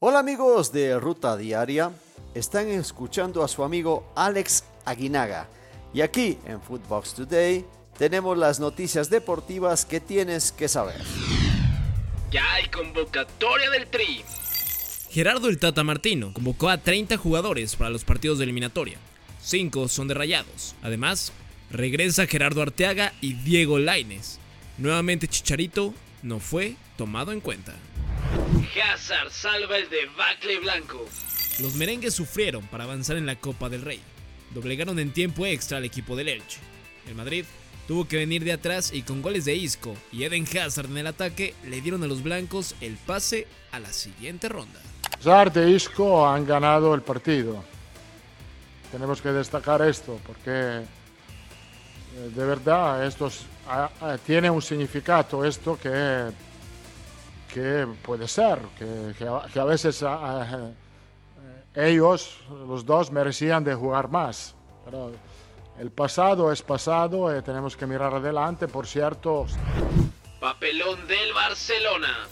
Hola amigos de Ruta Diaria, están escuchando a su amigo Alex Aguinaga y aquí en Footbox Today tenemos las noticias deportivas que tienes que saber. Ya hay convocatoria del Tri. Gerardo el Tata Martino convocó a 30 jugadores para los partidos de eliminatoria. 5 son de Rayados. Además, regresa Gerardo Arteaga y Diego Laines. Nuevamente Chicharito no fue tomado en cuenta. Hazard salva el debacle blanco. Los merengues sufrieron para avanzar en la Copa del Rey. Doblegaron en tiempo extra al equipo del Elche. El Madrid tuvo que venir de atrás y con goles de Isco y Eden Hazard en el ataque le dieron a los blancos el pase a la siguiente ronda. Hazard e Isco han ganado el partido. Tenemos que destacar esto porque eh, de verdad esto tiene un significado esto que que puede ser, que, a, veces ellos, los dos, merecían de jugar más. Pero el pasado es pasado y tenemos que mirar adelante, por cierto. Papelón del Barcelona.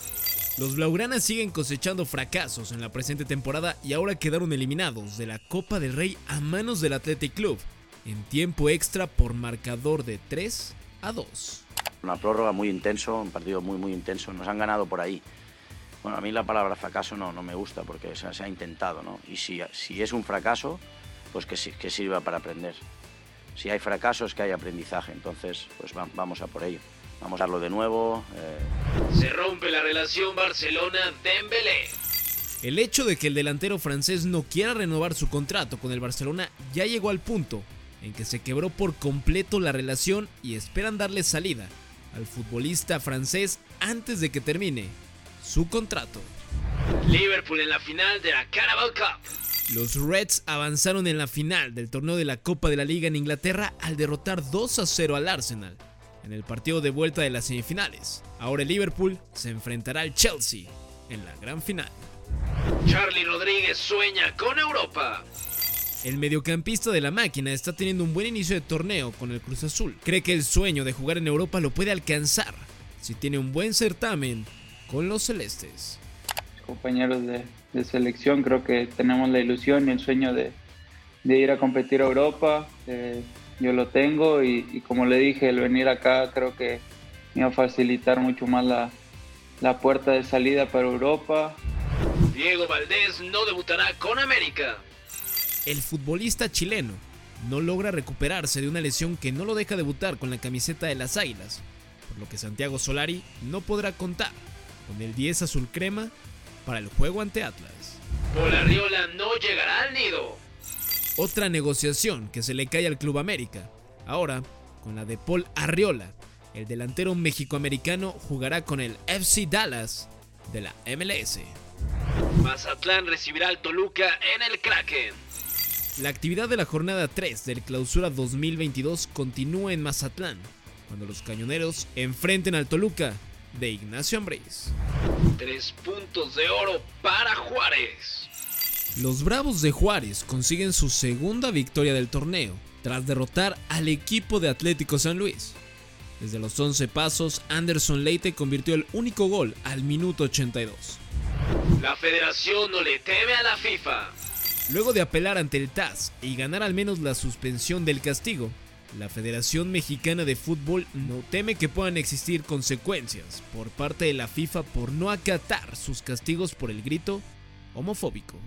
Los Blaugranas siguen cosechando fracasos en la presente temporada y ahora quedaron eliminados de la Copa del Rey a manos del Athletic Club en tiempo extra por marcador de 3 a 2. Una prórroga muy intenso, un partido muy, muy intenso. Nos han ganado por ahí. Bueno, a mí la palabra fracaso no, no me gusta porque se, ha intentado, ¿no? Y si, si es un fracaso, pues que, que sirva para aprender. Si hay fracasos, que hay aprendizaje. Entonces, pues vamos a por ello. Vamos a darlo de nuevo. Eh. Se rompe la relación Barcelona-Dembélé. El hecho de que el delantero francés no quiera renovar su contrato con el Barcelona ya llegó al punto en que se quebró por completo la relación y esperan darle salida al futbolista francés antes de que termine su contrato. Liverpool en la final de la Carabao Cup. Los Reds avanzaron en la final del torneo de la Copa de la Liga en Inglaterra al derrotar 2 a 0 al Arsenal en el partido de vuelta de las semifinales. Ahora el Liverpool se enfrentará al Chelsea en la gran final. Charlie Rodríguez sueña con Europa. El mediocampista de la máquina está teniendo un buen inicio de torneo con el Cruz Azul. Cree que el sueño de jugar en Europa lo puede alcanzar si tiene un buen certamen con los celestes. Compañeros de, selección, creo que tenemos la ilusión y el sueño de, ir a competir a Europa. Eh, yo lo tengo y, como le dije, el venir acá creo que me va a facilitar mucho más la, la puerta de salida para Europa. Diego Valdés no debutará con América el futbolista chileno no logra recuperarse de una lesión que no lo deja debutar con la camiseta de las Águilas, por lo que Santiago Solari no podrá contar con el 10 azul crema para el juego ante Atlas. Arriola no llegará al nido. Otra negociación que se le cae al Club América. Ahora, con la de Paul Arriola, el delantero mexicoamericano jugará con el FC Dallas de la MLS. Mazatlán recibirá al Toluca en el Kraken. La actividad de la jornada 3 del Clausura 2022 continúa en Mazatlán, cuando los cañoneros enfrenten al Toluca de Ignacio Ambriz. Tres puntos de oro para Juárez. Los Bravos de Juárez consiguen su segunda victoria del torneo, tras derrotar al equipo de Atlético San Luis. Desde los 11 pasos, Anderson Leite convirtió el único gol al minuto 82. La federación no le teme a la FIFA. Luego de apelar ante el TAS y ganar al menos la suspensión del castigo, la Federación Mexicana de Fútbol no teme que puedan existir consecuencias por parte de la FIFA por no acatar sus castigos por el grito homofóbico.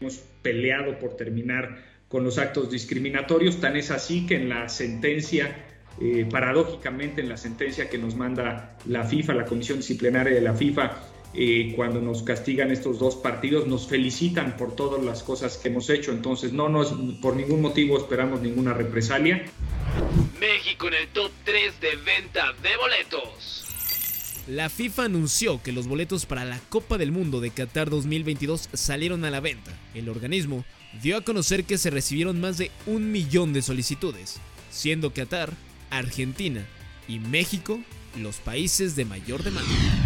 Hemos peleado por terminar con los actos discriminatorios, tan es así que en la sentencia, eh, paradójicamente en la sentencia que nos manda la FIFA, la Comisión Disciplinaria de la FIFA, eh, cuando nos castigan estos dos partidos, nos felicitan por todas las cosas que hemos hecho. Entonces, no nos, por ningún motivo esperamos ninguna represalia. México en el top 3 de venta de boletos. La FIFA anunció que los boletos para la Copa del Mundo de Qatar 2022 salieron a la venta. El organismo dio a conocer que se recibieron más de un millón de solicitudes, siendo Qatar, Argentina y México los países de mayor demanda.